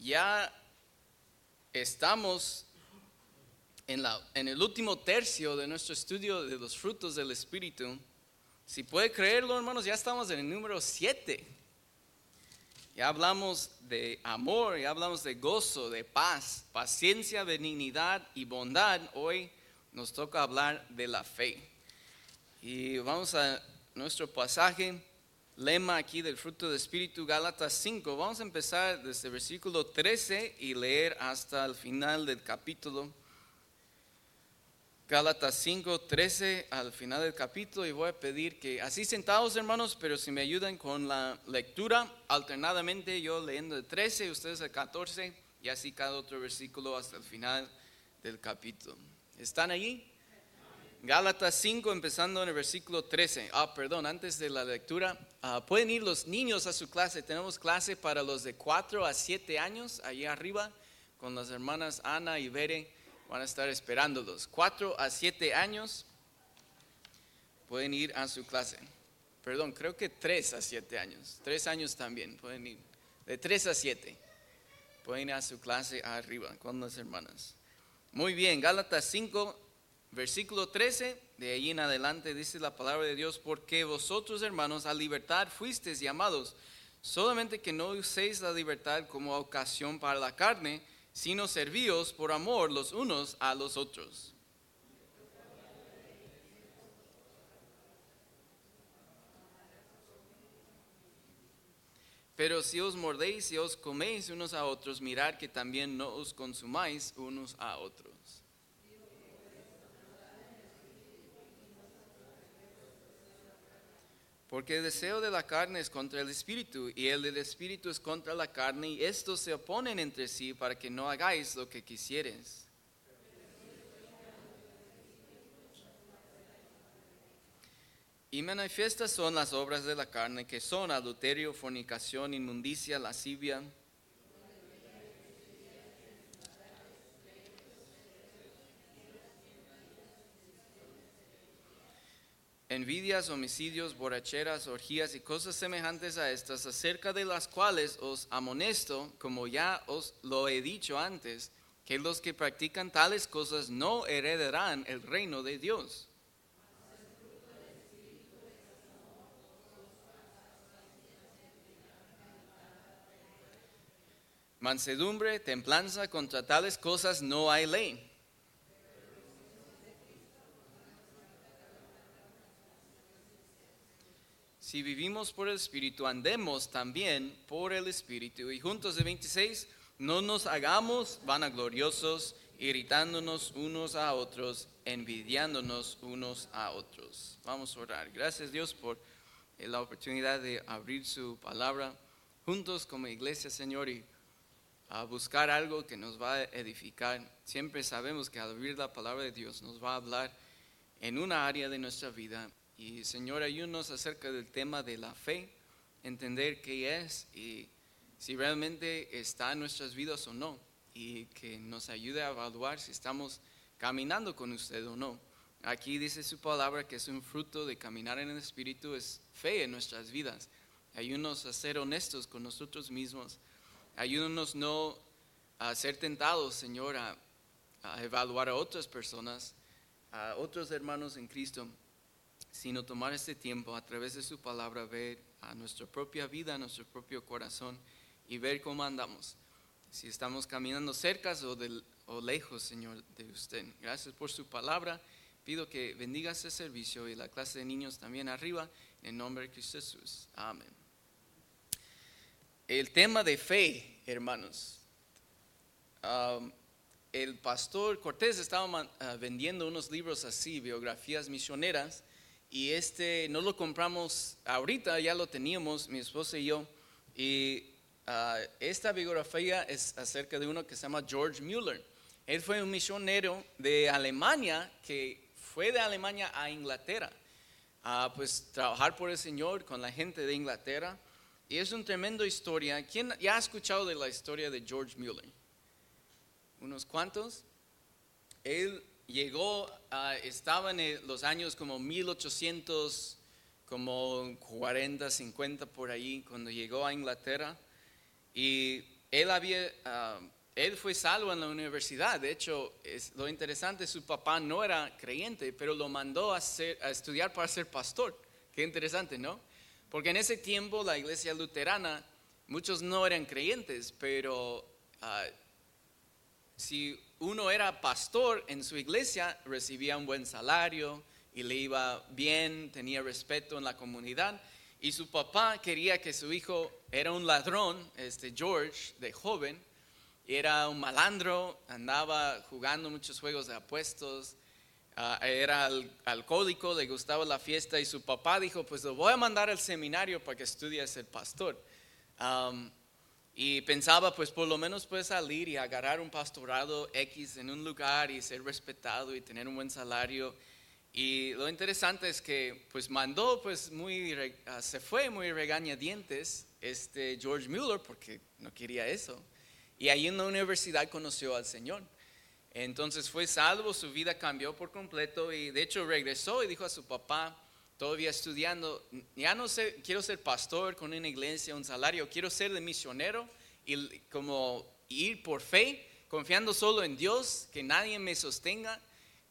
ya estamos en, la, en el último tercio de nuestro estudio de los frutos del Espíritu. Si puede creerlo, hermanos, ya estamos en el número 7. Ya hablamos de amor, ya hablamos de gozo, de paz, paciencia, benignidad y bondad. Hoy nos toca hablar de la fe. Y vamos a nuestro pasaje, lema aquí del fruto del Espíritu, Gálatas 5. Vamos a empezar desde el versículo 13 y leer hasta el final del capítulo. Gálatas 5, 13 al final del capítulo y voy a pedir que así sentados hermanos, pero si me ayudan con la lectura, alternadamente yo leyendo el 13, ustedes el 14 y así cada otro versículo hasta el final del capítulo. ¿Están allí? Gálatas 5, empezando en el versículo 13. Ah, perdón, antes de la lectura, ah, pueden ir los niños a su clase. Tenemos clase para los de 4 a 7 años, allí arriba, con las hermanas Ana y Bere van a estar esperándolos. Cuatro a siete años pueden ir a su clase. Perdón, creo que tres a siete años. Tres años también pueden ir. De tres a siete pueden ir a su clase arriba con las hermanas. Muy bien, Gálatas 5, versículo 13. De ahí en adelante dice la palabra de Dios, porque vosotros hermanos a libertad fuisteis llamados, solamente que no uséis la libertad como ocasión para la carne, sino servíos por amor los unos a los otros. Pero si os mordéis y os coméis unos a otros, mirad que también no os consumáis unos a otros. Porque el deseo de la carne es contra el espíritu y el del espíritu es contra la carne y estos se oponen entre sí para que no hagáis lo que quisieres. Y manifiestas son las obras de la carne que son adulterio, fornicación, inmundicia, lascivia envidias, homicidios, borracheras, orgías y cosas semejantes a estas, acerca de las cuales os amonesto, como ya os lo he dicho antes, que los que practican tales cosas no heredarán el reino de Dios. Mansedumbre, templanza, contra tales cosas no hay ley. Si vivimos por el Espíritu, andemos también por el Espíritu. Y juntos de 26, no nos hagamos vanagloriosos, irritándonos unos a otros, envidiándonos unos a otros. Vamos a orar. Gracias Dios por la oportunidad de abrir su palabra juntos como iglesia, Señor, y a buscar algo que nos va a edificar. Siempre sabemos que al abrir la palabra de Dios nos va a hablar en una área de nuestra vida y Señor, ayúdanos acerca del tema de la fe, entender qué es y si realmente está en nuestras vidas o no. Y que nos ayude a evaluar si estamos caminando con usted o no. Aquí dice su palabra que es un fruto de caminar en el Espíritu, es fe en nuestras vidas. Ayúdanos a ser honestos con nosotros mismos. Ayúdanos no a ser tentados, Señor, a, a evaluar a otras personas, a otros hermanos en Cristo sino tomar este tiempo a través de su palabra, ver a nuestra propia vida, a nuestro propio corazón y ver cómo andamos. Si estamos caminando cerca o, lejos, Señor, de usted. Gracias por su palabra. Pido que bendiga este servicio y la clase de niños también arriba, en nombre de Cristo Jesús. Amén. El tema de fe, hermanos. El pastor Cortés estaba uh, vendiendo unos libros así, biografías misioneras, y este no lo compramos ahorita, ya lo teníamos mi esposa y yo. Y ah, esta biografía es acerca de uno que se llama George Mueller. Él fue un misionero de Alemania que fue de Alemania a Inglaterra a pues trabajar por el Señor con la gente de Inglaterra. Y es una tremenda historia. ¿Quién ya ha escuchado de la historia de George Mueller? ¿Unos cuantos? Él llegó, estaba en los años como 1800, como 40, 50 por ahí, cuando llegó a Inglaterra. Y él había, ah, él fue salvo en la universidad. De hecho, es, lo interesante, su papá no era creyente, pero lo mandó a, a estudiar para ser pastor. Qué interesante, ¿no? Porque en ese tiempo la iglesia luterana, muchos no eran creyentes, pero ah, si uno era pastor en su iglesia, recibía un buen salario y le iba bien, tenía respeto en la comunidad. Y su papá quería que su hijo era un ladrón, este George, de joven, era un malandro, andaba jugando muchos juegos de apuestos, ah, era alcohólico, le gustaba la fiesta y su papá dijo, pues lo voy a mandar al seminario para que estudie a ser pastor. Y pensaba, pues por lo menos puede salir y agarrar un pastorado X en un lugar y ser respetado y tener un buen salario y lo interesante es que pues mandó pues muy, ah, se fue muy regañadientes este George Mueller porque no quería eso. Y ahí en la universidad conoció al Señor. Entonces fue salvo, su vida cambió por completo y de hecho regresó y dijo a su papá, todavía estudiando, ya no sé, quiero ser pastor con una iglesia, un salario, quiero ser de misionero y como ir por fe, confiando solo en Dios, que nadie me sostenga.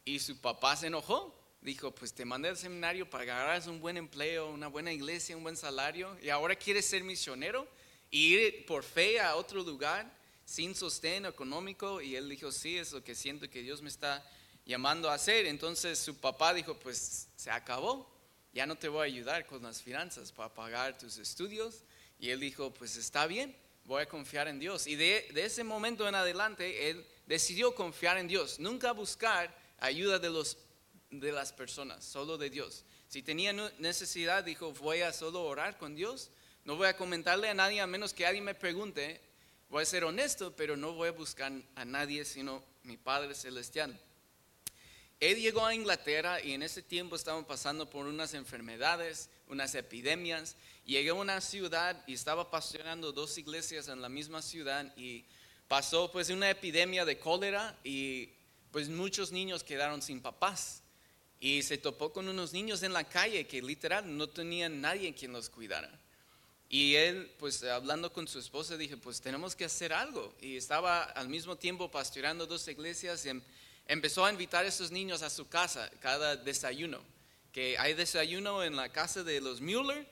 Y su papá se enojó dijo, pues te mandé al seminario para que agarras un buen empleo, una buena iglesia, un buen salario, y ahora quieres ser misionero y ir por fe a otro lugar sin sostén económico. Y él dijo, sí, es lo que siento que Dios me está llamando a hacer. Entonces su papá dijo, pues se acabó, ya no te voy a ayudar con las finanzas para pagar tus estudios. Y él dijo, pues está bien, voy a confiar en Dios. Y de, de ese momento en adelante, él decidió confiar en Dios, nunca buscar ayuda de los de las personas, solo de Dios. Si tenía necesidad, dijo, voy a solo orar con Dios, no voy a comentarle a nadie a menos que alguien me pregunte, voy a ser honesto, pero no voy a buscar a nadie sino mi Padre Celestial. Él llegó a Inglaterra y en ese tiempo estaban pasando por unas enfermedades, unas epidemias. Llegó a una ciudad y estaba pastoreando dos iglesias en la misma ciudad y pasó pues una epidemia de cólera y pues muchos niños quedaron sin papás y se topó con unos niños en la calle que literal no tenían nadie quien los cuidara. Y él, pues hablando con su esposa, dije, pues tenemos que hacer algo. Y estaba al mismo tiempo pastoreando dos iglesias em, empezó a invitar a esos niños a su casa cada desayuno. Que hay desayuno en la casa de los Mueller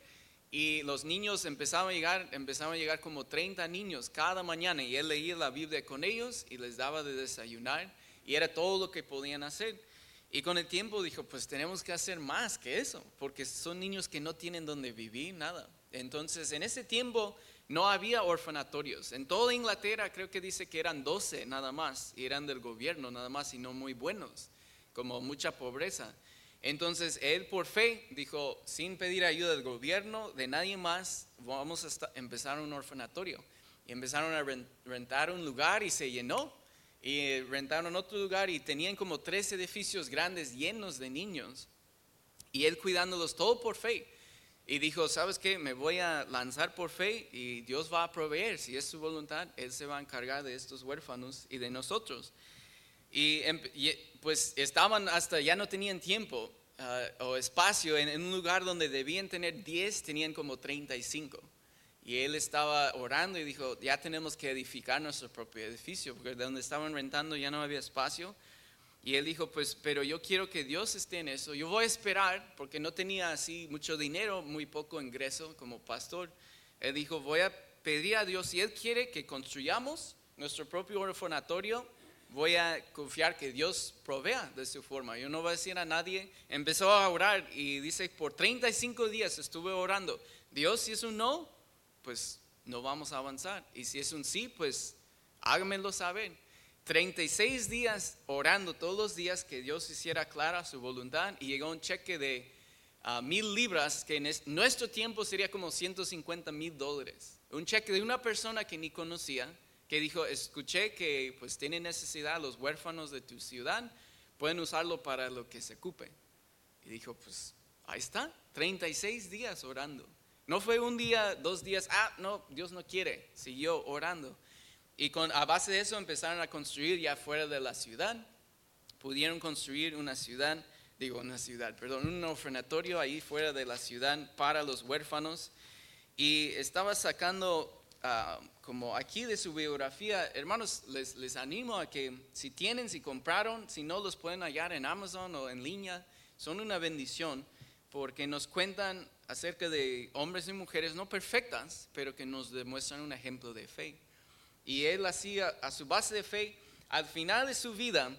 y los niños empezaban a llegar, empezaban a llegar como 30 niños cada mañana y él leía la Biblia con ellos y les daba de desayunar y era todo lo que podían hacer. Y con el tiempo dijo, pues tenemos que hacer más que eso, porque son niños que no tienen donde vivir, nada. Entonces, en ese tiempo no había orfanatorios. En toda Inglaterra creo que dice que eran 12 nada más, y eran del gobierno nada más, y no muy buenos, como mucha pobreza. Entonces, él por fe dijo, sin pedir ayuda del gobierno, de nadie más, vamos a empezar un orfanatorio. Y empezaron a rentar un lugar y se llenó y rentaron otro lugar y tenían como tres edificios grandes llenos de niños y él cuidándolos todo por fe. Y dijo, ¿sabes qué? Me voy a lanzar por fe y Dios va a proveer. Si es su voluntad, Él se va a encargar de estos huérfanos y de nosotros. Y, em, pues estaban hasta, ya no tenían tiempo ah, o espacio en, en, un lugar donde debían tener 10, tenían como 35. Y él estaba orando y dijo, ya tenemos que edificar nuestro propio edificio, porque de donde estaban rentando ya no había espacio. Y él dijo, pues, pero yo quiero que Dios esté en eso. Yo voy a esperar, porque no tenía así mucho dinero, muy poco ingreso como pastor. Él dijo, voy a pedir a Dios, si Él quiere que construyamos nuestro propio orfanatorio, voy a confiar que Dios provea de su forma. Yo no voy a decir a nadie. Empezó a orar y dice, por 35 días estuve orando. Dios, si es un no, pues no vamos a avanzar. Y si es un sí, pues háganmelo saber. 36 días orando todos los días que Dios hiciera clara su voluntad y llegó un cheque de ah, mil libras, que en nuestro tiempo sería como 150 mil dólares. Un cheque de una persona que ni conocía, que dijo, escuché que pues tiene necesidad los huérfanos de tu ciudad, pueden usarlo para lo que se ocupe. Y dijo, pues ahí está, 36 días orando. No fue un día, dos días, ah, no, Dios no quiere, siguió orando. Y con, a base de eso empezaron a construir ya fuera de la ciudad. Pudieron construir una ciudad, digo una ciudad, perdón, un orfanatorio ahí fuera de la ciudad para los huérfanos. Y estaba sacando, ah, como aquí de su biografía, hermanos, les, les animo a que si tienen, si compraron, si no los pueden hallar en Amazon o en línea, son una bendición porque nos cuentan acerca de hombres y mujeres no perfectas, pero que nos demuestran un ejemplo de fe. Y él hacía a su base de fe, al final de su vida,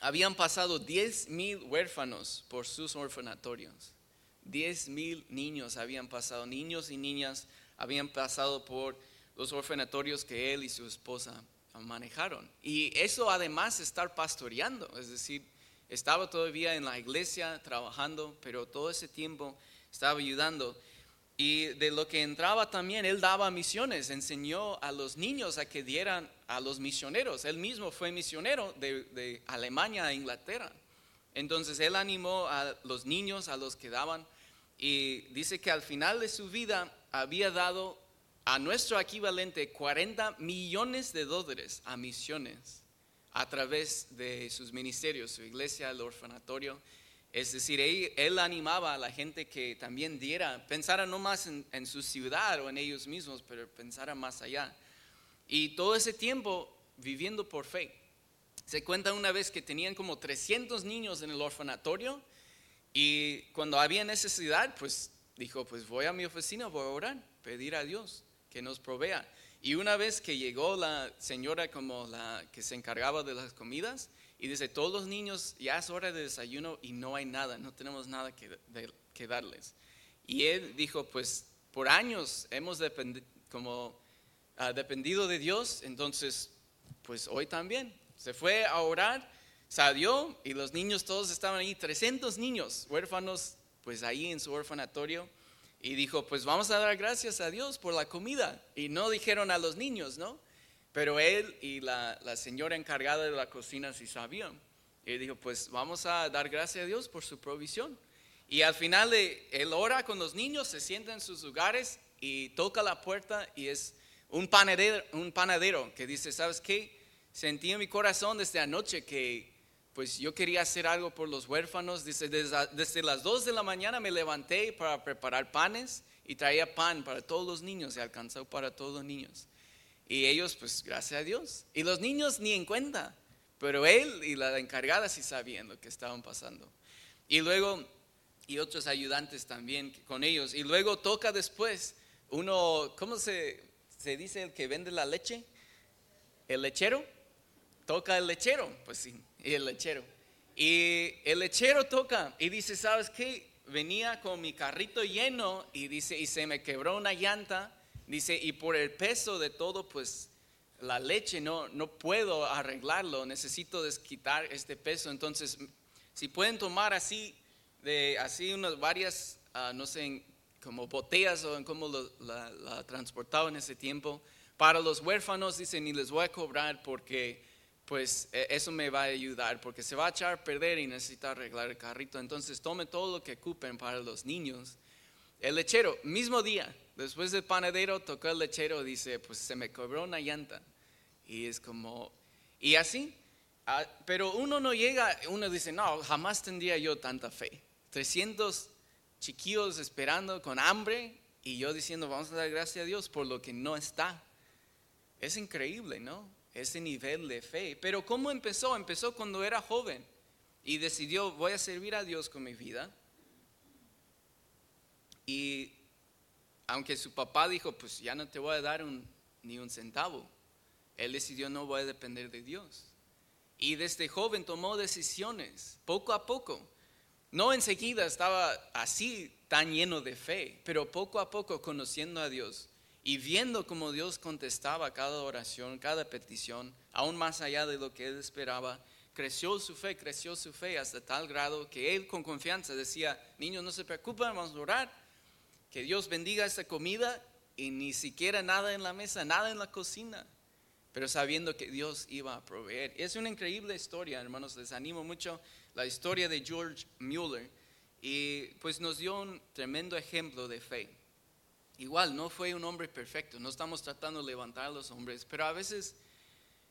habían pasado 10 mil huérfanos por sus orfanatorios. 10 mil niños habían pasado, niños y niñas habían pasado por los orfanatorios que él y su esposa manejaron. Y eso además estar pastoreando, es decir, estaba todavía en la iglesia trabajando, pero todo ese tiempo estaba ayudando. Y de lo que entraba también, él daba misiones, enseñó a los niños a que dieran a los misioneros. Él mismo fue misionero de, Alemania a Inglaterra. Entonces él animó a los niños, a los que daban, y dice que al final de su vida había dado a nuestro equivalente 40 millones de dólares a misiones a través de sus ministerios, su iglesia, el orfanatorio. Es decir, él, animaba a la gente que también diera, pensara no más en, su ciudad o en ellos mismos, pero pensara más allá. Y todo ese tiempo viviendo por fe. Se cuenta una vez que tenían como 300 niños en el orfanatorio y cuando había necesidad, pues dijo, pues voy a mi oficina, voy a orar, pedir a Dios que nos provea. Y una vez que llegó la señora como la que se encargaba de las comidas, y dice, todos los niños, ya es hora de desayuno y no hay nada, no tenemos nada que, darles. Y él dijo, pues por años hemos como, uh, dependido de Dios, entonces, pues hoy también. Se fue a orar, salió y los niños todos estaban ahí, 300 niños huérfanos, pues ahí en su orfanatorio y dijo, pues vamos a dar gracias a Dios por la comida. Y no dijeron a los niños, ¿no? Pero él y la, señora encargada de la cocina sí sabían. Y dijo, pues vamos a dar gracias a Dios por su provisión. Y al final él ora con los niños, se sienta en sus lugares y toca la puerta y es un panadero, un panadero que dice, ¿sabes qué? Sentí en mi corazón desde anoche que pues yo quería hacer algo por los huérfanos. Dice, desde, las 2 de la mañana me levanté para preparar panes y traía pan para todos los niños y alcanzó para todos los niños. Y ellos, pues gracias a Dios. Y los niños ni en cuenta, pero él y la encargada sí sabían lo que estaban pasando. Y luego, y otros ayudantes también con ellos. Y luego toca después uno, ¿cómo se, se dice el que vende la leche? ¿El lechero? Toca el lechero, pues sí y el lechero. Y el lechero toca y dice, ¿sabes qué? Venía con mi carrito lleno y dice, y se me quebró una llanta. Dice, y por el peso de todo, pues la leche no, no puedo arreglarlo, necesito desquitar este peso. Entonces, si pueden tomar así, de así unas varias, ah, no sé, como botellas o en cómo la, la transportaba en ese tiempo, para los huérfanos, dicen, y les voy a cobrar porque pues e, eso me va a ayudar porque se va a echar a perder y necesita arreglar el carrito. Entonces tome todo lo que ocupen para los niños. El lechero, mismo día, después del panadero, tocó el lechero, dice, pues se me cobró una llanta. Y es como, y así, ah, pero uno no llega, uno dice, no, jamás tendría yo tanta fe. 300 chiquillos esperando con hambre y yo diciendo, vamos a dar gracias a Dios por lo que no está. Es increíble, ¿no? ese nivel de fe. Pero ¿cómo empezó? Empezó cuando era joven y decidió, voy a servir a Dios con mi vida. Y aunque su papá dijo, pues ya no te voy a dar ni un centavo, él decidió, no voy a depender de Dios. Y desde joven tomó decisiones, poco a poco. No enseguida estaba así tan lleno de fe, pero poco a poco conociendo a Dios, y viendo cómo Dios contestaba cada oración, cada petición, aún más allá de lo que él esperaba, creció su fe, creció su fe hasta tal grado que él con confianza decía, niños no se preocupen, vamos a orar, que Dios bendiga esta comida y ni siquiera nada en la mesa, nada en la cocina, pero sabiendo que Dios iba a proveer. Es una increíble historia, hermanos, les animo mucho la historia de George Mueller y pues nos dio un tremendo ejemplo de fe. Igual, no fue un hombre perfecto, no estamos tratando de levantar a los hombres, pero a veces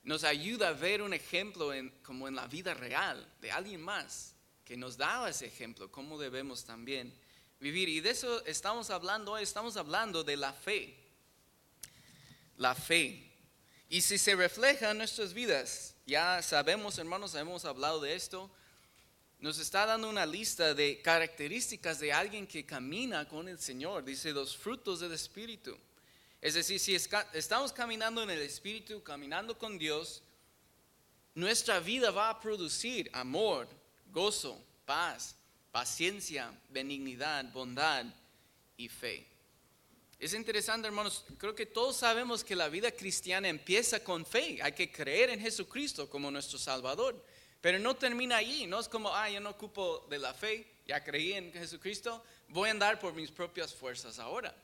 nos ayuda a ver un ejemplo como en la vida real de alguien más que nos daba ese ejemplo, cómo debemos también vivir. Y de eso estamos hablando hoy, estamos hablando de la fe. la fe. Y si se refleja en nuestras vidas, ya sabemos, hermanos, hemos hablado de esto, nos está dando una lista de características de alguien que camina con el Señor. Dice los frutos del Espíritu. Es decir, si estamos caminando en el Espíritu, caminando con Dios, nuestra vida va a producir amor, gozo, paz, paciencia, benignidad, bondad y fe. Es interesante, hermanos, creo que todos sabemos que la vida cristiana empieza con fe. Hay que creer en Jesucristo como nuestro Salvador. Pero no termina allí, no es como, ah, yo no ocupo de la fe, ya creí en Jesucristo, voy a andar por mis propias fuerzas ahora.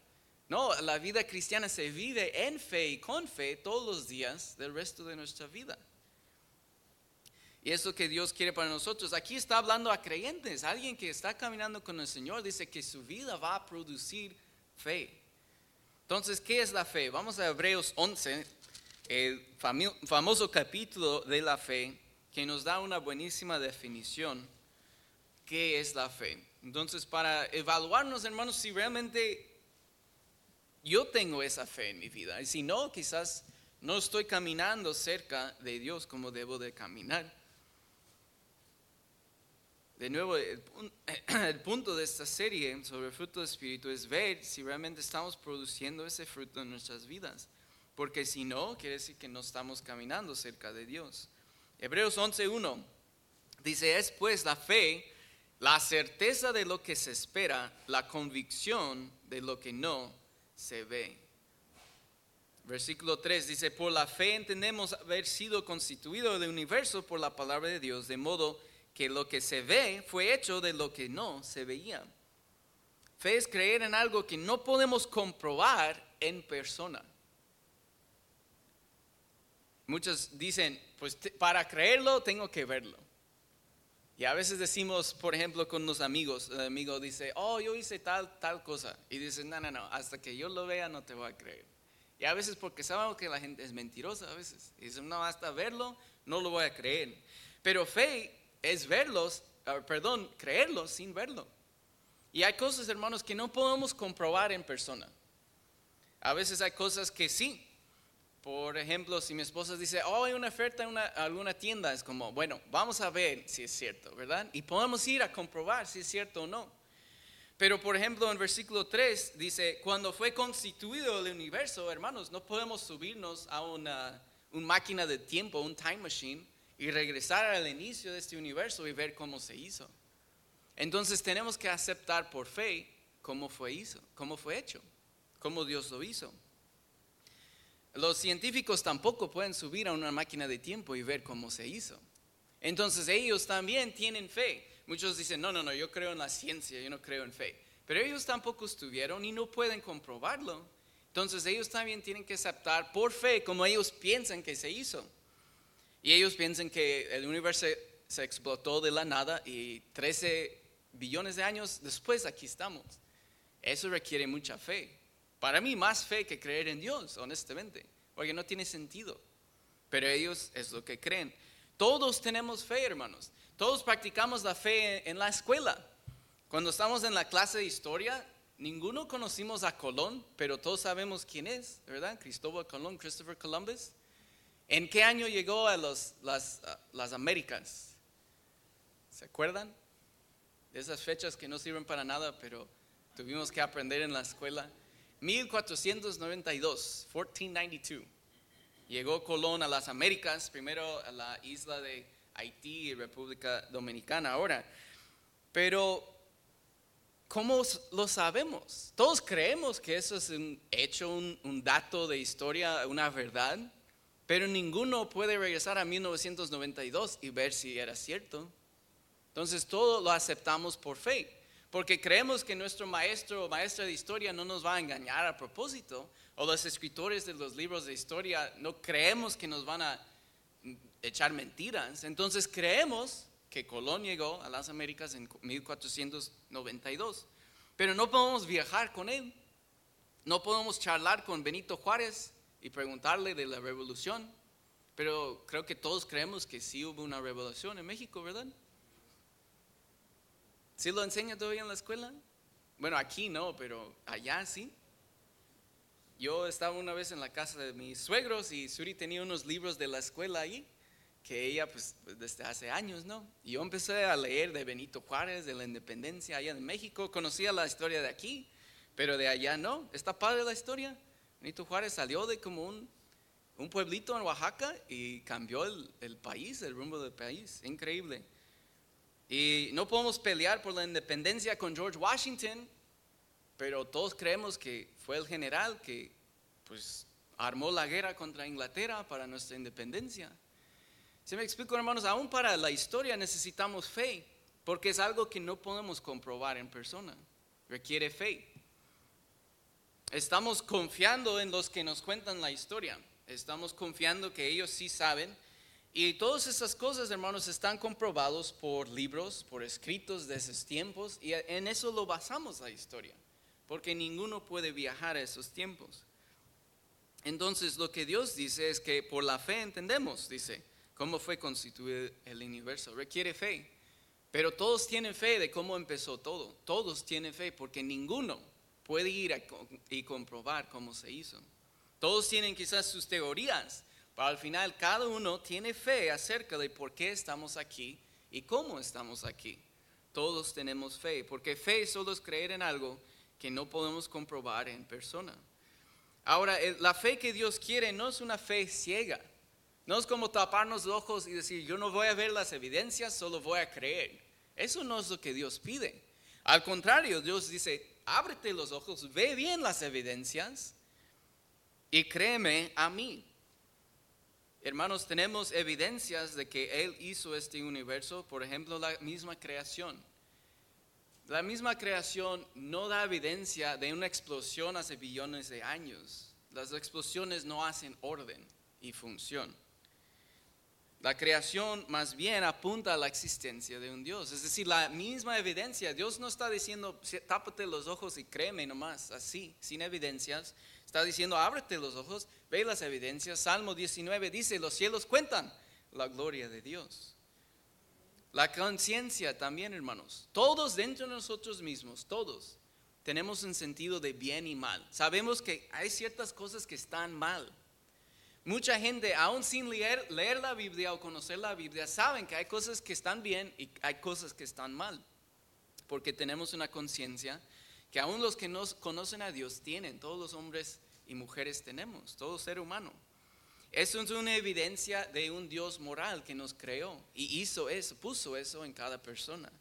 No, la vida cristiana se vive en fe y con fe todos los días del resto de nuestra vida. Y eso que Dios quiere para nosotros. Aquí está hablando a creyentes, alguien que está caminando con el Señor, dice que su vida va a producir fe. Entonces, ¿qué es la fe? Vamos a Hebreos 11, el famoso capítulo de la fe que nos da una buenísima definición qué es la fe. Entonces, para evaluarnos, hermanos, si realmente yo tengo esa fe en mi vida, y si no, quizás no estoy caminando cerca de Dios como debo de caminar. De nuevo, el, punto de esta serie sobre el fruto del Espíritu es ver si realmente estamos produciendo ese fruto en nuestras vidas. Porque si no, quiere decir que no estamos caminando cerca de Dios. Hebreos 11.1 dice, es pues la fe, la certeza de lo que se espera, la convicción de lo que no se ve. Versículo 3 dice, por la fe entendemos haber sido constituido el universo por la palabra de Dios, de modo que lo que se ve fue hecho de lo que no se veía. Fe es creer en algo que no podemos comprobar en persona. Muchos dicen, pues para creerlo tengo que verlo. Y a veces decimos, por ejemplo, con los amigos, el amigo dice, oh, yo hice tal, tal cosa. Y dicen, no, no, no, hasta que yo lo vea no te voy a creer. Y a veces porque sabemos que la gente es mentirosa a veces. Y dicen, no, hasta verlo no lo voy a creer. Pero fe es verlos, ah, perdón, creerlo sin verlo. Y hay cosas, hermanos, que no podemos comprobar en persona. A veces hay cosas que sí, por ejemplo, si mi esposa dice, oh, hay una oferta en alguna tienda, es como, bueno, vamos a ver si es cierto, ¿verdad? Y podemos ir a comprobar si es cierto o no. Pero, por ejemplo, en versículo 3 dice, cuando fue constituido el universo, hermanos, no podemos subirnos a una, una máquina de tiempo, un time machine, y regresar al inicio de este universo y ver cómo se hizo. Entonces tenemos que aceptar por fe cómo fue, hizo, cómo fue hecho, cómo Dios lo hizo. Los científicos tampoco pueden subir a una máquina de tiempo y ver cómo se hizo. Entonces ellos también tienen fe. Muchos dicen, no, no, no, yo creo en la ciencia, yo no creo en fe. Pero ellos tampoco estuvieron y no pueden comprobarlo. Entonces ellos también tienen que aceptar por fe como ellos piensan que se hizo. Y ellos piensan que el universo se explotó de la nada y 13 billones de años después aquí estamos. Eso requiere mucha fe. Para mí más fe que creer en Dios, honestamente, porque no tiene sentido. Pero ellos es lo que creen. Todos tenemos fe, hermanos. Todos practicamos la fe en la escuela. Cuando estamos en la clase de historia, ninguno conocimos a Colón, pero todos sabemos quién es, ¿verdad? Cristóbal Colón, Christopher Columbus. ¿En qué año llegó a las, las Américas? ¿Se acuerdan? De esas fechas que no sirven para nada, pero tuvimos que aprender en la escuela. 1492, 1492. Llegó Colón a las Américas, primero a la isla de Haití República Dominicana ahora. Pero, ¿cómo lo sabemos? Todos creemos que eso es un hecho, un, un dato de historia, una verdad, pero ninguno puede regresar a 1992 y ver si era cierto. Entonces, todo lo aceptamos por fe porque creemos que nuestro maestro o maestra de historia no nos va a engañar a propósito, o los escritores de los libros de historia no creemos que nos van a echar mentiras. Entonces creemos que Colón llegó a las Américas en 1492, pero no podemos viajar con él, no podemos charlar con Benito Juárez y preguntarle de la revolución, pero creo que todos creemos que sí hubo una revolución en México, ¿verdad? ¿Sí lo enseña todavía en la escuela? Bueno, aquí no, pero allá sí. yo estaba una vez en la casa de mis suegros y Suri tenía unos libros de la escuela ahí, que ella pues desde hace años, ¿no? Y yo empecé a leer de Benito Juárez, de la independencia allá en México, conocía la historia de aquí, pero de allá no, está padre la historia. Benito Juárez salió de como un, un pueblito en Oaxaca y cambió el, el país, el rumbo del país, increíble. Y no podemos pelear por la independencia con George Washington, pero todos creemos que fue el general que pues armó la guerra contra Inglaterra para nuestra independencia. Si me explico, hermanos, aún para la historia necesitamos fe, porque es algo que no podemos comprobar en persona. Requiere fe. Estamos confiando en los que nos cuentan la historia. Estamos confiando que ellos sí saben. Y todas esas cosas, hermanos, están comprobados por libros, por escritos de esos tiempos. Y en eso lo basamos la historia. Porque ninguno puede viajar a esos tiempos. Entonces lo que Dios dice es que por la fe entendemos, dice, cómo fue constituido el universo. Requiere fe. Pero todos tienen fe de cómo empezó todo. Todos tienen fe porque ninguno puede ir y comprobar cómo se hizo. Todos tienen quizás sus teorías, pero al final cada uno tiene fe acerca de por qué estamos aquí y cómo estamos aquí. Todos tenemos fe, porque fe solo es creer en algo que no podemos comprobar en persona. Ahora, la fe que Dios quiere no es una fe ciega. No es como taparnos los ojos y decir, yo no voy a ver las evidencias, solo voy a creer. Eso no es lo que Dios pide. Al contrario, Dios dice, ábrete los ojos, ve bien las evidencias y créeme a mí. Hermanos, tenemos evidencias de que Él hizo este universo, por ejemplo, la misma creación. La misma creación no da evidencia de una explosión hace billones de años. Las explosiones no hacen orden y función. La creación más bien apunta a la existencia de un Dios. Es decir, la misma evidencia. Dios no está diciendo, tápate los ojos y créeme nomás, así, sin evidencias. Está diciendo, ábrete los ojos, ve las evidencias. Salmo 19 dice, los cielos cuentan la gloria de Dios. La conciencia también, hermanos. Todos dentro de nosotros mismos, todos, tenemos un sentido de bien y mal. Sabemos que hay ciertas cosas que están mal Mucha gente, aún sin leer, leer la Biblia o conocer la Biblia, saben que hay cosas que están bien y hay cosas que están mal. Porque tenemos una conciencia que aún los que no conocen a Dios tienen, todos los hombres y mujeres tenemos, todo ser humano. Eso es una evidencia de un Dios moral que nos creó y hizo eso, puso eso en cada persona.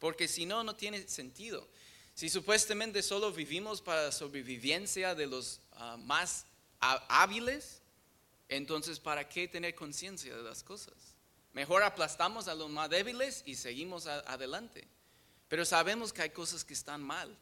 Porque si no, no tiene sentido. Si supuestamente solo vivimos para la sobrevivencia de los ah, más hábiles, entonces, ¿para qué tener conciencia de las cosas? Mejor aplastamos a los más débiles y seguimos adelante. Pero sabemos que hay cosas que están mal.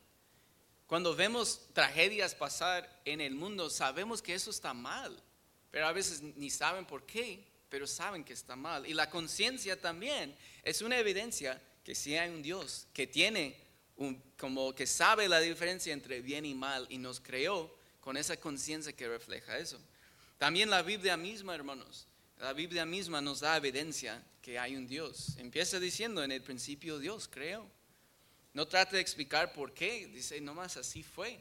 Cuando vemos tragedias pasar en el mundo, sabemos que eso está mal. Pero a veces ni saben por qué, pero saben que está mal. Y la conciencia también es una evidencia que si hay un Dios que tiene, como que sabe la diferencia entre bien y mal y nos creó con esa conciencia que refleja eso. También la Biblia misma, hermanos, la Biblia misma nos da evidencia que hay un Dios. Empieza diciendo, en el principio Dios creo. No trate de explicar por qué, dice, nomás así fue.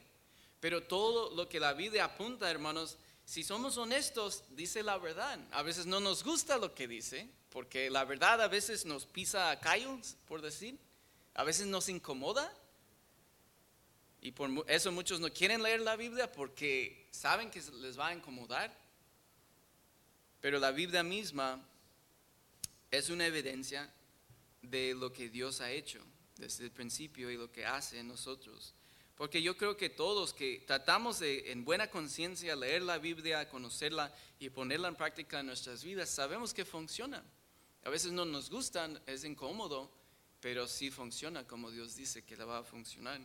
Pero todo lo que la Biblia apunta, hermanos, si somos honestos, dice la verdad. A veces no nos gusta lo que dice, porque la verdad a veces nos pisa a callos, por decir. A veces nos incomoda. Y por eso muchos no quieren leer la Biblia porque saben que les va a incomodar. Pero la Biblia misma es una evidencia de lo que Dios ha hecho desde el principio y lo que hace en nosotros. Porque yo creo que todos que tratamos de en buena conciencia leer la Biblia, conocerla y ponerla en práctica en nuestras vidas, sabemos que funciona. A veces no nos gustan, es incómodo, pero sí funciona como Dios dice que la va a funcionar.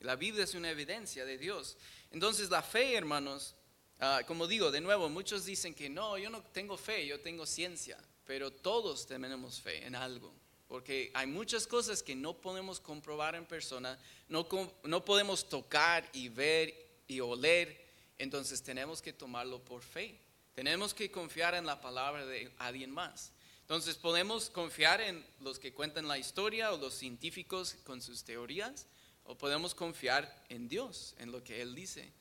La Biblia es una evidencia de Dios. Entonces la fe, hermanos, Ah, como digo, de nuevo, muchos dicen que no, yo no tengo fe, yo tengo ciencia, pero todos tenemos fe en algo, porque hay muchas cosas que no podemos comprobar en persona, no, no podemos tocar y ver y oler, entonces tenemos que tomarlo por fe, tenemos que confiar en la palabra de alguien más. Entonces podemos confiar en los que cuentan la historia o los científicos con sus teorías, o podemos confiar en Dios, en lo que Él dice.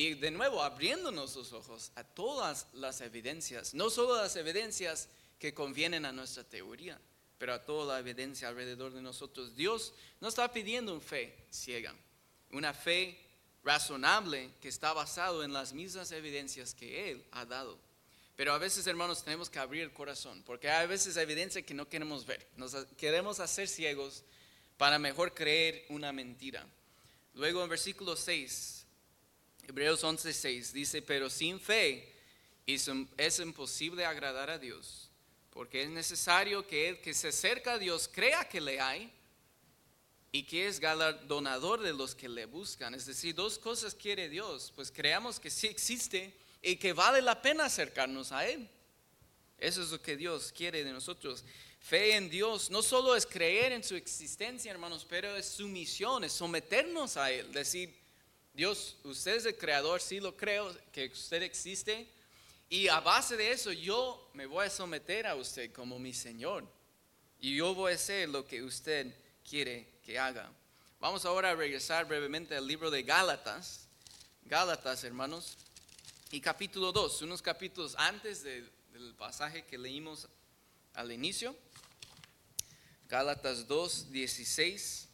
Y de nuevo, abriéndonos los ojos a todas las evidencias, no solo las evidencias que convienen a nuestra teoría, pero a toda la evidencia alrededor de nosotros. Dios no está pidiendo una fe ciega, una fe razonable que está basado en las mismas evidencias que Él ha dado. Pero a veces, hermanos, tenemos que abrir el corazón, porque hay veces evidencia que no queremos ver. Nos queremos hacer ciegos para mejor creer una mentira. Luego en versículo 6, Hebreos 11, 6, dice, pero sin fe es imposible agradar a Dios, porque es necesario que el que se acerca a Dios crea que le hay y que es galardonador de los que le buscan. Es decir, dos cosas quiere Dios, pues creamos que sí existe y que vale la pena acercarnos a Él. Eso es lo que Dios quiere de nosotros. Fe en Dios no solo es creer en su existencia, hermanos, pero es su misión, es someternos a Él. Decir, Dios, usted es el creador, sí lo creo, que usted existe. Y a base de eso yo me voy a someter a usted como mi Señor. Y yo voy a hacer lo que usted quiere que haga. Vamos ahora a regresar brevemente al libro de Gálatas. Gálatas, hermanos. Y capítulo 2, unos capítulos antes del pasaje que leímos al inicio. Gálatas 2, 16.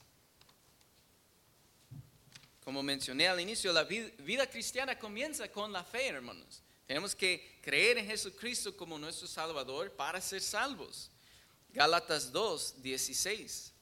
Como mencioné al inicio, la vida cristiana comienza con la fe, hermanos. Tenemos que creer en Jesucristo como nuestro Salvador para ser salvos. Gálatas 2, 16.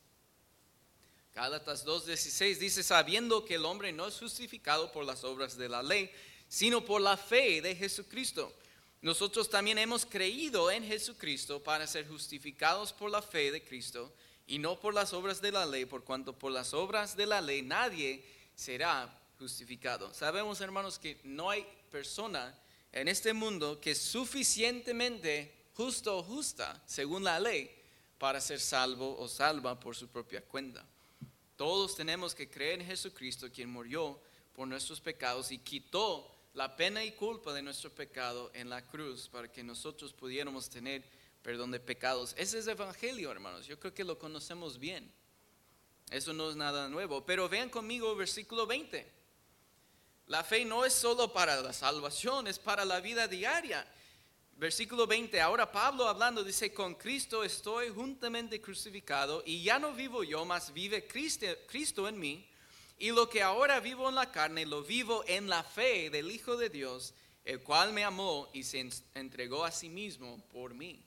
Gálatas 2.16 dice, sabiendo que el hombre no es justificado por las obras de la ley, sino por la fe de Jesucristo. Nosotros también hemos creído en Jesucristo para ser justificados por la fe de Cristo y no por las obras de la ley, por cuanto por las obras de la ley nadie será justificado. Sabemos, hermanos, que no hay persona en este mundo que es suficientemente justo o justa, según la ley, para ser salvo o salva por su propia cuenta. Todos tenemos que creer en Jesucristo, quien murió por nuestros pecados y quitó la pena y culpa de nuestro pecado en la cruz para que nosotros pudiéramos tener perdón de pecados. Ese es el Evangelio, hermanos. Yo creo que lo conocemos bien. Eso no es nada nuevo. Pero vean conmigo versículo 20. La fe no es solo para la salvación, es para la vida diaria. Versículo 20, ahora Pablo hablando dice, con Cristo estoy juntamente crucificado y ya no vivo yo, mas vive Cristo, Cristo en mí. Y lo que ahora vivo en la carne, lo vivo en la fe del Hijo de Dios, el cual me amó y se entregó a sí mismo por mí.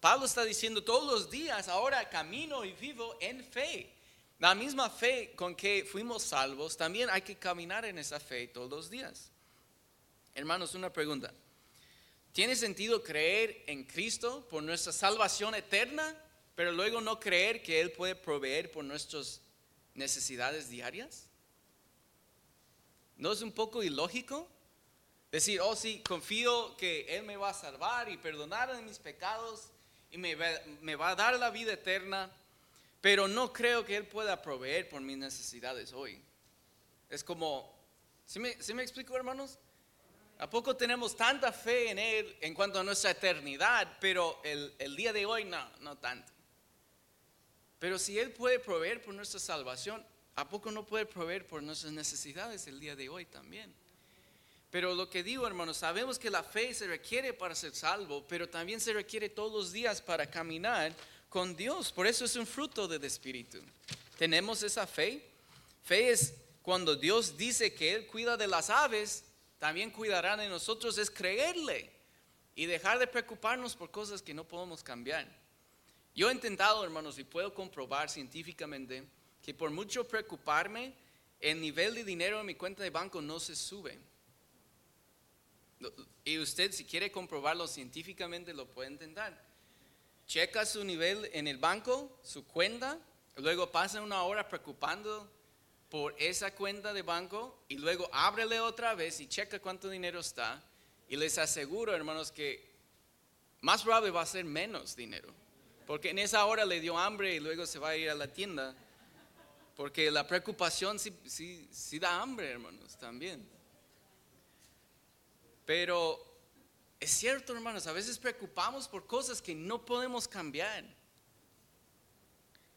Pablo está diciendo todos los días, ahora camino y vivo en fe. La misma fe con que fuimos salvos, también hay que caminar en esa fe todos los días. Hermanos, una pregunta. ¿Tiene sentido creer en Cristo por nuestra salvación eterna, pero luego no creer que Él puede proveer por nuestras necesidades diarias? ¿No es un poco ilógico? Decir, oh sí, confío que Él me va a salvar y perdonar mis pecados y me va, a dar la vida eterna, pero no creo que Él pueda proveer por mis necesidades hoy. Es como, ¿sí me, ¿sí me explico hermanos? ¿A poco tenemos tanta fe en Él en cuanto a nuestra eternidad, pero el, el, día de hoy no, no tanto? Pero si Él puede proveer por nuestra salvación, ¿a poco no puede proveer por nuestras necesidades el día de hoy también? Pero lo que digo, hermanos, sabemos que la fe se requiere para ser salvo, pero también se requiere todos los días para caminar con Dios. Por eso es un fruto del Espíritu. ¿Tenemos esa fe? Fe es cuando Dios dice que Él cuida de las aves, también cuidará de nosotros es creerle y dejar de preocuparnos por cosas que no podemos cambiar. Yo he intentado, hermanos, y puedo comprobar científicamente que por mucho preocuparme, el nivel de dinero en mi cuenta de banco no se sube. Y usted, si quiere comprobarlo científicamente, lo puede intentar. Checa su nivel en el banco, su cuenta, luego pasa una hora preocupando por esa cuenta de banco y luego ábrele otra vez y checa cuánto dinero está. Y les aseguro, hermanos, que más probable va a ser menos dinero. Porque en esa hora le dio hambre y luego se va a ir a la tienda. Porque la preocupación sí, sí, sí da hambre, hermanos, también. Pero es cierto, hermanos, a veces preocupamos por cosas que no podemos cambiar.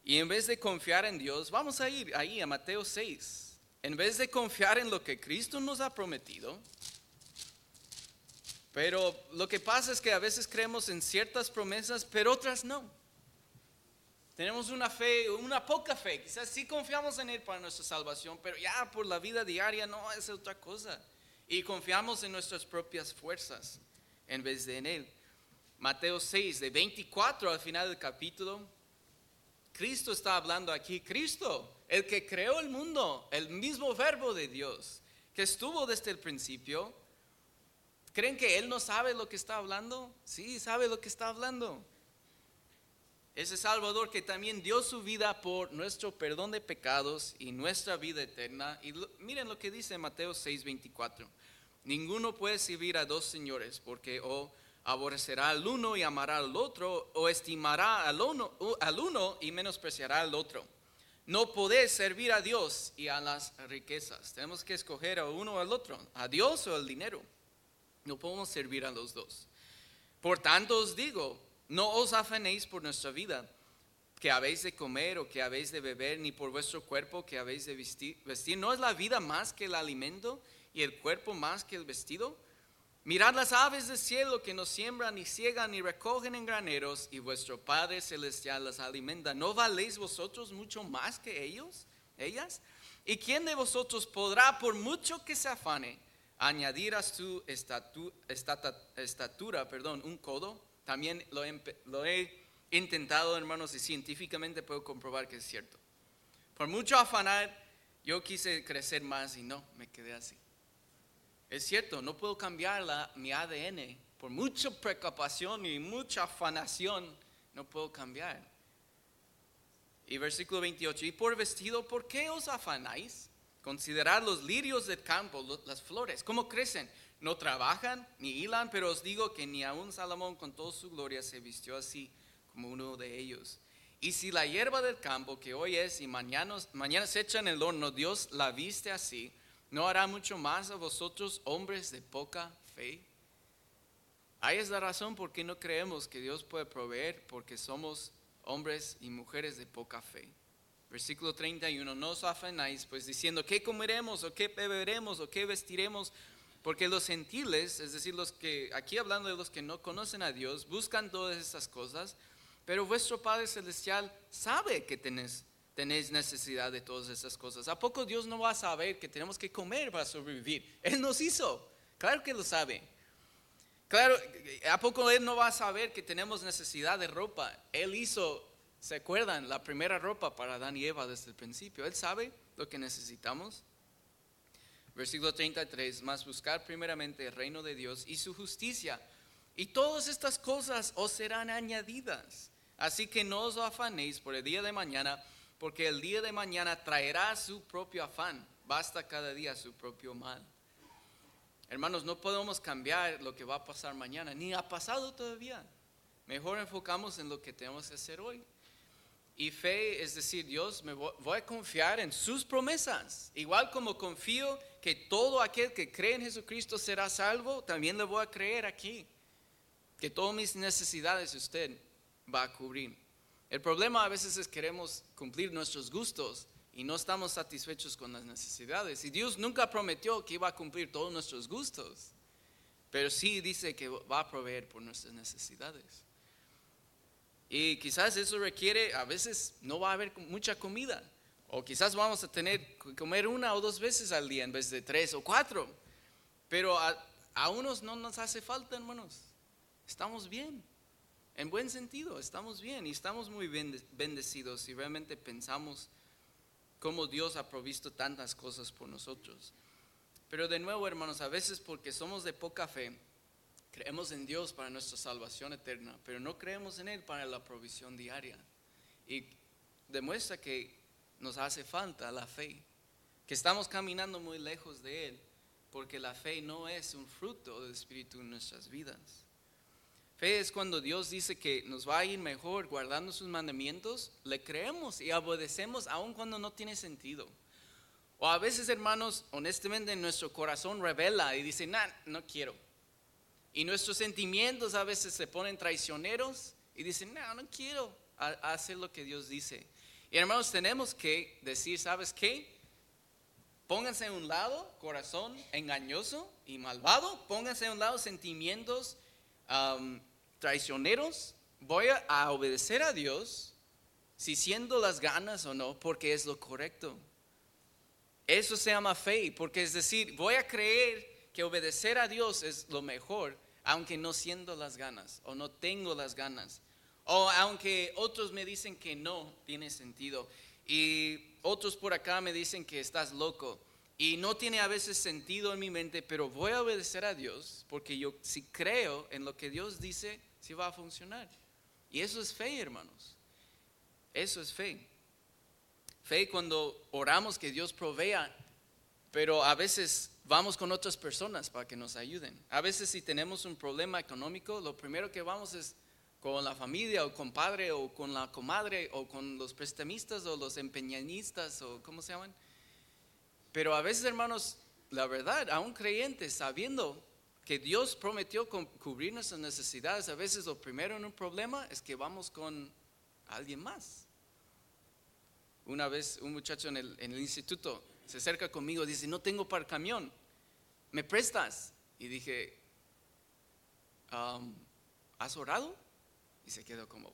Y en vez de confiar en Dios, vamos a ir ahí a Mateo 6. en vez de confiar en lo que Cristo nos ha prometido, pero lo que pasa es que a veces creemos en ciertas promesas, pero otras no. Tenemos una fe, una poca fe. Quizás sí confiamos en Él para nuestra salvación, pero ya por la vida diaria no es otra cosa. Y confiamos en nuestras propias fuerzas en vez de en Él. Mateo 6, de 24 al final del capítulo, Cristo está hablando aquí. Cristo, el que creó el mundo, el mismo verbo de Dios, que estuvo desde el principio. ¿Creen que Él no sabe lo que está hablando? Sí, sabe lo que está hablando. Ese Salvador que también dio su vida por nuestro perdón de pecados y nuestra vida eterna. Y miren lo que dice Mateo 6:24. Ninguno puede servir a dos señores porque o aborrecerá al uno y amará al otro, o estimará al uno, al uno y menospreciará al otro. No podés servir a Dios y a las riquezas. Tenemos que escoger a uno o al otro, a Dios o al dinero. No podemos servir a los dos. Por tanto os digo, no os afanéis por nuestra vida, que habéis de comer o que habéis de beber, ni por vuestro cuerpo que habéis de vestir. ¿No es la vida más que el alimento y el cuerpo más que el vestido? Mirad las aves del cielo que no siembran, ni ciegan, ni recogen en graneros, y vuestro Padre Celestial las alimenta. ¿No valéis vosotros mucho más que ellos, ellas? ¿Y quién de vosotros podrá, por mucho que se afane, añadir a su estatura, perdón, un codo? También lo he, intentado, hermanos, y científicamente puedo comprobar que es cierto. Por mucho afanar, yo quise crecer más y no, me quedé así. Es cierto, no puedo cambiar la, mi ADN. Por mucha preocupación y mucha afanación, no puedo cambiar. Y versículo 28, y por vestido, ¿por qué os afanáis? Considerad los lirios del campo, las flores, ¿cómo crecen? no trabajan ni hilan, pero os digo que ni aun Salomón con toda su gloria se vistió así como uno de ellos. Y si la hierba del campo que hoy es y mañana, mañana se echa en el horno, Dios la viste así, ¿no hará mucho más a vosotros hombres de poca fe? Ahí es la razón por qué no creemos que Dios puede proveer, porque somos hombres y mujeres de poca fe. Versículo 31, no os afanáis, pues diciendo, ¿qué comeremos o qué beberemos o qué vestiremos? Porque los gentiles, es decir, los que, aquí hablando de los que no conocen a Dios, buscan todas estas cosas, pero vuestro Padre Celestial sabe que tenéis, tenéis necesidad de todas estas cosas. ¿A poco Dios no va a saber que tenemos que comer para sobrevivir? Él nos hizo, claro que lo sabe. Claro, ¿a poco Él no va a saber que tenemos necesidad de ropa? Él hizo, ¿se acuerdan? La primera ropa para Adán y Eva desde el principio. Él sabe lo que necesitamos. Versículo 33, más buscar primeramente el reino de Dios y su justicia. Y todas estas cosas os serán añadidas. Así que no os afanéis por el día de mañana, porque el día de mañana traerá su propio afán. Basta cada día su propio mal. Hermanos, no podemos cambiar lo que va a pasar mañana, ni ha pasado todavía. Mejor enfocamos en lo que tenemos que hacer hoy. Y fe es decir, Dios, me voy a confiar en sus promesas. Igual como confío que todo aquel que cree en Jesucristo será salvo, también le voy a creer aquí. Que todas mis necesidades usted va a cubrir. El problema a veces es que queremos cumplir nuestros gustos y no estamos satisfechos con las necesidades. Y Dios nunca prometió que iba a cumplir todos nuestros gustos, pero sí dice que va a proveer por nuestras necesidades. Y quizás eso requiere, a veces no va a haber mucha comida. O quizás vamos a tener que comer una o dos veces al día en vez de tres o cuatro. Pero a, unos no nos hace falta, hermanos. Estamos bien. En buen sentido, estamos bien y estamos muy bendecidos y realmente pensamos cómo Dios ha provisto tantas cosas por nosotros. Pero de nuevo, hermanos, a veces porque somos de poca fe, Creemos en Dios para nuestra salvación eterna, pero no creemos en Él para la provisión diaria. Y demuestra que nos hace falta la fe, que estamos caminando muy lejos de Él, porque la fe no es un fruto del Espíritu en nuestras vidas. Fe es cuando Dios dice que nos va a ir mejor guardando sus mandamientos, le creemos y obedecemos aun cuando no tiene sentido. O a veces, hermanos, honestamente nuestro corazón revela y dice, nah, no quiero y nuestros sentimientos a veces se ponen traicioneros y dicen, no, no quiero hacer lo que Dios dice. Y hermanos, tenemos que decir, ¿sabes qué? pónganse a un lado corazón engañoso y malvado, pónganse a un lado sentimientos traicioneros. Voy a, obedecer a Dios, si siendo las ganas o no, porque es lo correcto. Eso se llama fe, porque es decir, voy a creer que obedecer a Dios es lo mejor, aunque no siendo las ganas o no tengo las ganas. O aunque otros me dicen que no tiene sentido. Y otros por acá me dicen que estás loco. Y no tiene a veces sentido en mi mente, pero voy a obedecer a Dios porque yo si creo en lo que Dios dice, sí va a funcionar. Y eso es fe, hermanos. Eso es fe. Fe cuando oramos que Dios provea, pero a veces vamos con otras personas para que nos ayuden. A veces si tenemos un problema económico, lo primero que vamos es con la familia o con padre o con la comadre o con los prestamistas o los empeñanistas o ¿cómo se llaman? Pero a veces, hermanos, la verdad, a un creyente sabiendo que Dios prometió cu- cubrir nuestras necesidades, a veces lo primero en un problema es que vamos con alguien más. Una vez un muchacho en el, en el instituto se acerca conmigo y dice, no tengo para el camión, ¿me prestas? Y dije, "Um, ¿has orado? Y se quedó como,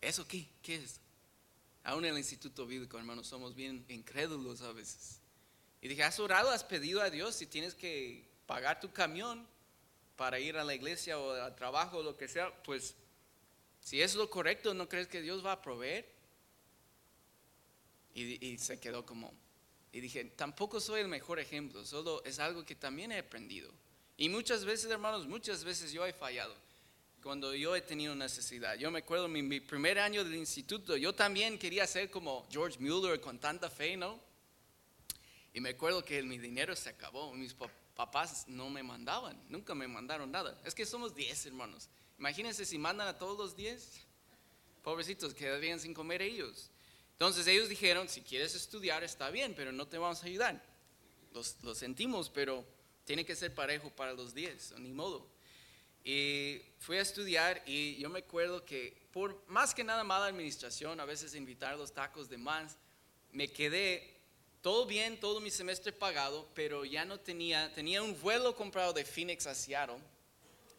¿eso qué? ¿Qué es? Aún en el instituto bíblico, hermanos, somos bien incrédulos a veces. Y dije, ¿has orado? ¿Has pedido a Dios si tienes que pagar tu camión para ir a la iglesia o al trabajo o lo que sea? Pues, si es lo correcto, ¿no crees que Dios va a proveer? Y, y se quedó como, y dije, tampoco soy el mejor ejemplo, solo es algo que también he aprendido. Y muchas veces, hermanos, muchas veces yo he fallado cuando yo he tenido necesidad. Yo me acuerdo mi, mi primer año del instituto, yo también quería ser como George Mueller con tanta fe, ¿no? Y me acuerdo que mi dinero se acabó, mis papás no me mandaban, nunca me mandaron nada. Es que somos 10 hermanos. Imagínense si mandan a todos los 10, pobrecitos, quedarían sin comer ellos. Entonces ellos dijeron, si quieres estudiar está bien, pero no te vamos a ayudar. Los- lo sentimos, pero tiene que ser parejo para los 10, ni modo. Y fui a estudiar y yo me acuerdo que por más que nada mala administración, a veces invitar los tacos de más, me quedé todo bien, todo mi semestre pagado, pero ya no tenía, tenía un vuelo comprado de Phoenix a Seattle,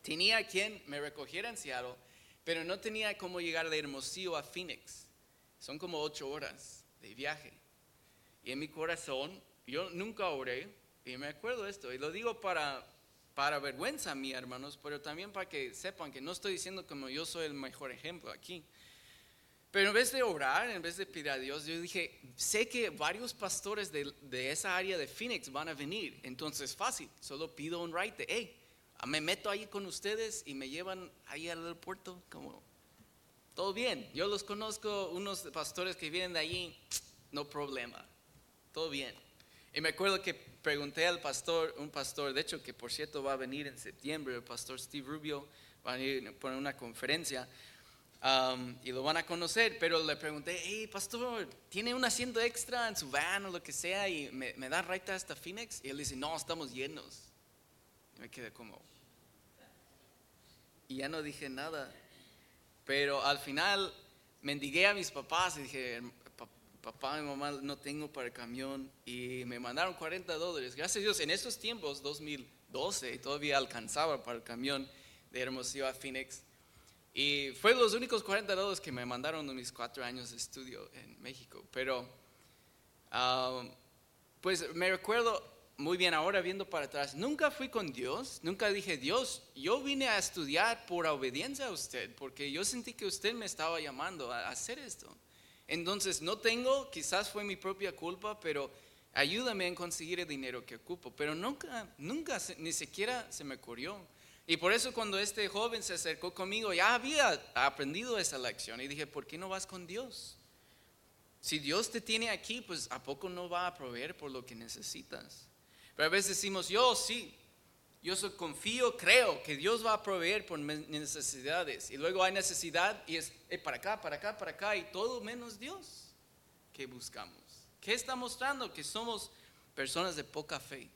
tenía quien me recogiera en Seattle, pero no tenía cómo llegar de Hermosillo a Phoenix. Son como ocho horas de viaje. Y en mi corazón, yo nunca oré, y me acuerdo esto, y lo digo para, para vergüenza mí, hermanos, pero también para que sepan que no estoy diciendo como yo soy el mejor ejemplo aquí. Pero en vez de orar, en vez de pedir a Dios, yo dije, sé que varios pastores de, de esa área de Phoenix van a venir, entonces fácil, solo pido un ride de, hey, me meto ahí con ustedes y me llevan ahí al aeropuerto, como, todo bien, yo los conozco, unos pastores que vienen de allí, no problema, todo bien. Y me acuerdo que pregunté al pastor, un pastor, de hecho que por cierto va a venir en septiembre, el pastor Steve Rubio, va a venir por una conferencia um, y lo van a conocer, pero le pregunté, hey pastor, ¿tiene un asiento extra en su van o lo que sea y me, me da raita hasta Phoenix? Y él dice, no, estamos llenos. Y me quedé como, y ya no dije nada. Pero al final mendigué a mis papás y dije, "Pa- papá y mamá, no tengo para el camión. Y me mandaron 40 dólares. Gracias a Dios, en esos tiempos, 2012, todavía alcanzaba para el camión de Hermosillo a Phoenix. Y fue los únicos 40 dólares que me mandaron en mis cuatro años de estudio en México. Pero, ah, pues me recuerdo muy bien ahora viendo para atrás, nunca fui con Dios, nunca dije, Dios, yo vine a estudiar por obediencia a usted, porque yo sentí que usted me estaba llamando a hacer esto. Entonces, no tengo, quizás fue mi propia culpa, pero ayúdame en conseguir el dinero que ocupo. Pero nunca, nunca, ni siquiera se me ocurrió. Y por eso cuando este joven se acercó conmigo, ya había aprendido esa lección y dije, ¿por qué no vas con Dios? Si Dios te tiene aquí, pues ¿a poco no va a proveer por lo que necesitas? Pero a veces decimos, yo sí, yo so- confío, creo que Dios va a proveer por mis necesidades. Y luego hay necesidad y es eh, para acá, para acá, para acá y todo menos Dios. ¿Qué buscamos? ¿Qué está mostrando? Que somos personas de poca fe.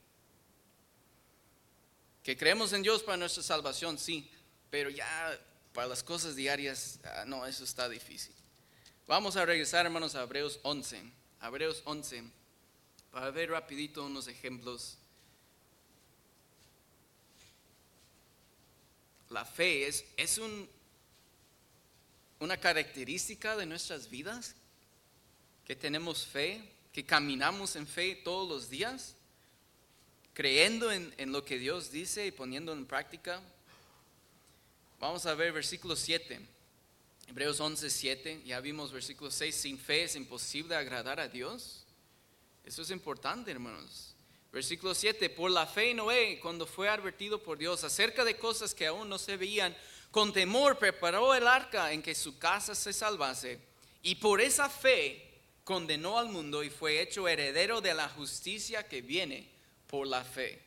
Que creemos en Dios para nuestra salvación, sí, pero ya para las cosas diarias, ah, no, eso está difícil. Vamos a regresar, hermanos, a Hebreos 11. Hebreos 11. para ver rapidito unos ejemplos. La fe es, es un, una característica de nuestras vidas, que tenemos fe, que caminamos en fe todos los días, creyendo en, en lo que Dios dice y poniendo en práctica. Vamos a ver versículo 7. Hebreos 11, 7. Ya vimos versículo 6. Sin fe es imposible agradar a Dios. Eso es importante, hermanos. Versículo 7. Por la fe Noé, cuando fue advertido por Dios acerca de cosas que aún no se veían, con temor preparó el arca en que su casa se salvase. Y por esa fe condenó al mundo y fue hecho heredero de la justicia que viene por la fe.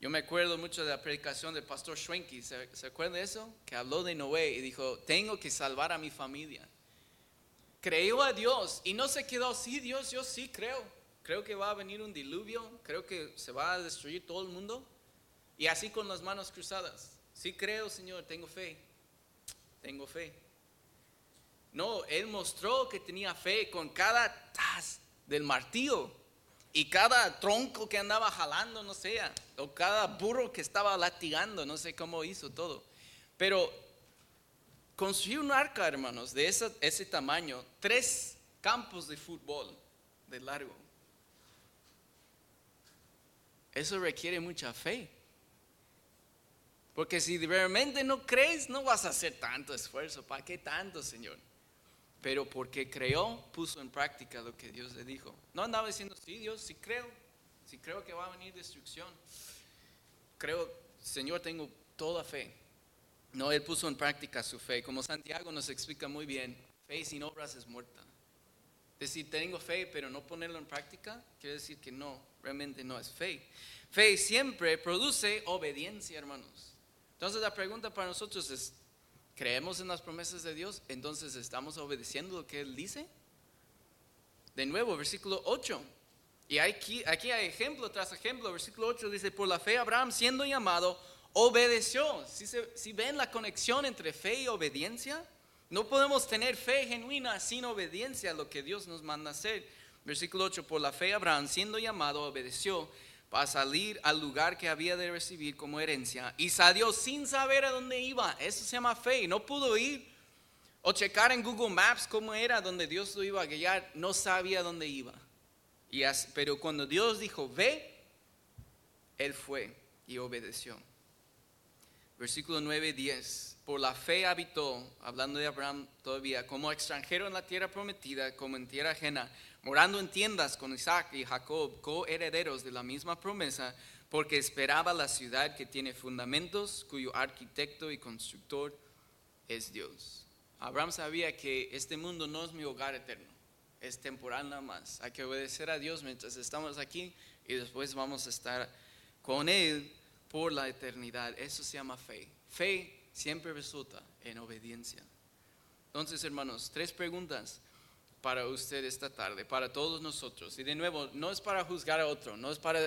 Yo me acuerdo mucho de la predicación del pastor Schwenke, ¿se, ¿se de eso? Que habló de Noé y dijo, tengo que salvar a mi familia. Creyó a Dios y no se quedó, sí Dios, yo sí creo. Creo que va a venir un diluvio, creo que se va a destruir todo el mundo. Y así con las manos cruzadas. Sí creo, Señor, tengo fe. Tengo fe. No, él mostró que tenía fe con cada taz del martillo y cada tronco que andaba jalando, no sé, o cada burro que estaba latigando, no sé cómo hizo todo. Pero construir un arca, hermanos, de ese, ese tamaño, tres campos de fútbol de largo, eso requiere mucha fe. Porque si realmente no crees, no vas a hacer tanto esfuerzo. ¿Para qué tanto, Señor? Pero porque creó, puso en práctica lo que Dios le dijo. No andaba diciendo, sí, Dios, sí creo. Sí creo que va a venir destrucción. Creo, Señor, tengo toda fe. No, Él puso en práctica su fe. Como Santiago nos explica muy bien, fe sin obras es muerta. Decir, tengo fe, pero no ponerlo en práctica, quiere decir que no, realmente no es fe. Fe siempre produce obediencia, hermanos. Entonces la pregunta para nosotros es, ¿creemos en las promesas de Dios? Entonces estamos obedeciendo lo que Él dice. De nuevo, versículo 8. Y aquí, aquí hay ejemplo tras ejemplo. Versículo 8 dice, por la fe Abraham siendo llamado, obedeció. Si, si ven la conexión entre fe y obediencia, no podemos tener fe genuina sin obediencia a lo que Dios nos manda hacer. Versículo 8, por la fe Abraham, siendo llamado, obedeció para salir al lugar que había de recibir como herencia y salió sin saber a dónde iba. Eso se llama fe. No pudo ir o checar en Google Maps cómo era donde Dios lo iba a guiar. No sabía dónde iba. Y pero cuando Dios dijo, ve, él fue y obedeció. Versículo 9, 10. Por la fe habitó, hablando de Abraham todavía, como extranjero en la tierra prometida, como en tierra ajena, morando en tiendas con Isaac y Jacob, coherederos de la misma promesa, porque esperaba la ciudad que tiene fundamentos, cuyo arquitecto y constructor es Dios. Abraham sabía que este mundo no es mi hogar eterno, es temporal nada más. Hay que obedecer a Dios mientras estamos aquí y después vamos a estar con Él por la eternidad. Eso se llama fe. Fe siempre resulta en obediencia. Entonces, hermanos, tres preguntas para usted esta tarde, para todos nosotros. Y de nuevo, no es para juzgar a otro, no es para,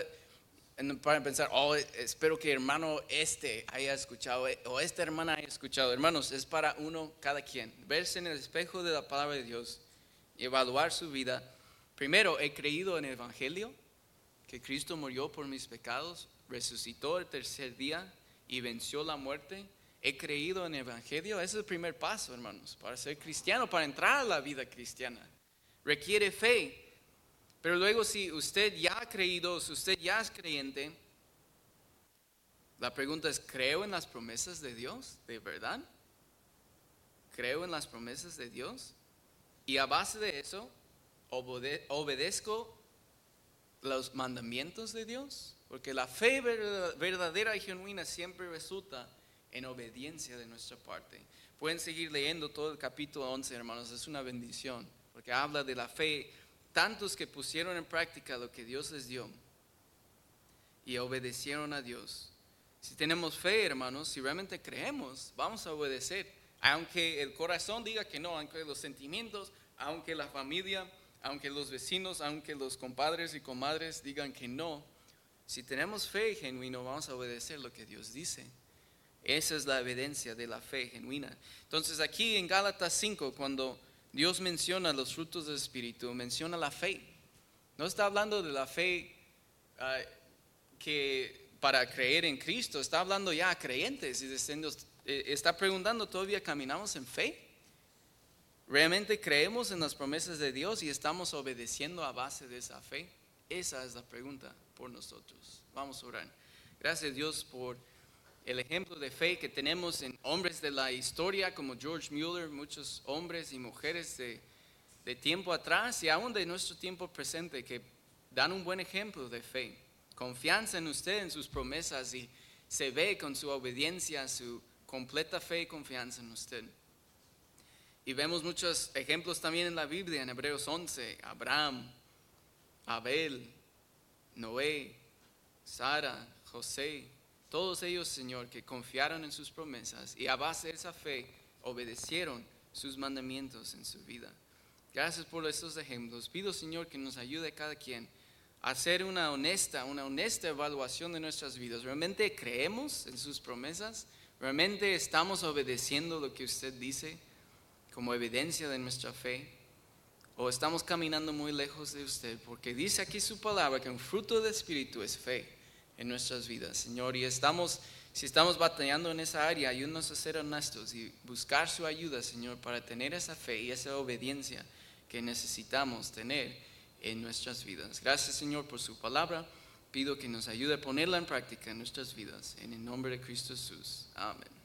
para pensar, oh, espero que hermano este haya escuchado o esta hermana haya escuchado. Hermanos, es para uno, cada quien. Verse en el espejo de la palabra de Dios y evaluar su vida. Primero, he creído en el Evangelio, que Cristo murió por mis pecados, resucitó el tercer día y venció la muerte. He creído en el Evangelio. Ese es el primer paso, hermanos, para ser cristiano, para entrar a la vida cristiana. Requiere fe. Pero luego si usted ya ha creído, si usted ya es creyente, la pregunta es, ¿creo en las promesas de Dios? ¿De verdad? ¿Creo en las promesas de Dios? Y a base de eso, obedezco los mandamientos de Dios. Porque la fe verdadera y genuina siempre resulta en obediencia de nuestra parte. Pueden seguir leyendo todo el capítulo 11, hermanos, es una bendición, porque habla de la fe, tantos que pusieron en práctica lo que Dios les dio y obedecieron a Dios. Si tenemos fe, hermanos, si realmente creemos, vamos a obedecer, aunque el corazón diga que no, aunque los sentimientos, aunque la familia, aunque los vecinos, aunque los compadres y comadres digan que no, si tenemos fe genuina, vamos a obedecer lo que Dios dice. Esa es la evidencia de la fe genuina. Entonces aquí en Gálatas 5, cuando Dios menciona los frutos del Espíritu, menciona la fe. No está hablando de la fe ah, que para creer en Cristo, está hablando ya a creyentes y diciendo, eh, está preguntando, ¿todavía caminamos en fe? ¿Realmente creemos en las promesas de Dios y estamos obedeciendo a base de esa fe? Esa es la pregunta por nosotros. Vamos a orar. Gracias Dios por el ejemplo de fe que tenemos en hombres de la historia como George Mueller, muchos hombres y mujeres de, de tiempo atrás y aún de nuestro tiempo presente que dan un buen ejemplo de fe. Confianza en usted, en sus promesas y se ve con su obediencia, su completa fe y confianza en usted. Y vemos muchos ejemplos también en la Biblia, en Hebreos 11, Abraham, Abel, Noé, Sara, José, todos ellos, Señor, que confiaron en sus promesas y a base de esa fe obedecieron sus mandamientos en su vida. Gracias por estos ejemplos. Pido, Señor, que nos ayude cada quien a hacer una honesta, una honesta evaluación de nuestras vidas. ¿Realmente creemos en sus promesas? ¿Realmente estamos obedeciendo lo que usted dice como evidencia de nuestra fe? ¿O estamos caminando muy lejos de usted? Porque dice aquí su palabra que un fruto del Espíritu es fe en nuestras vidas, Señor. Y estamos, si estamos batallando en esa área, ayúdanos a ser honestos y buscar su ayuda, Señor, para tener esa fe y esa obediencia que necesitamos tener en nuestras vidas. Gracias, Señor, por su palabra. Pido que nos ayude a ponerla en práctica en nuestras vidas. En el nombre de Cristo Jesús. Amén.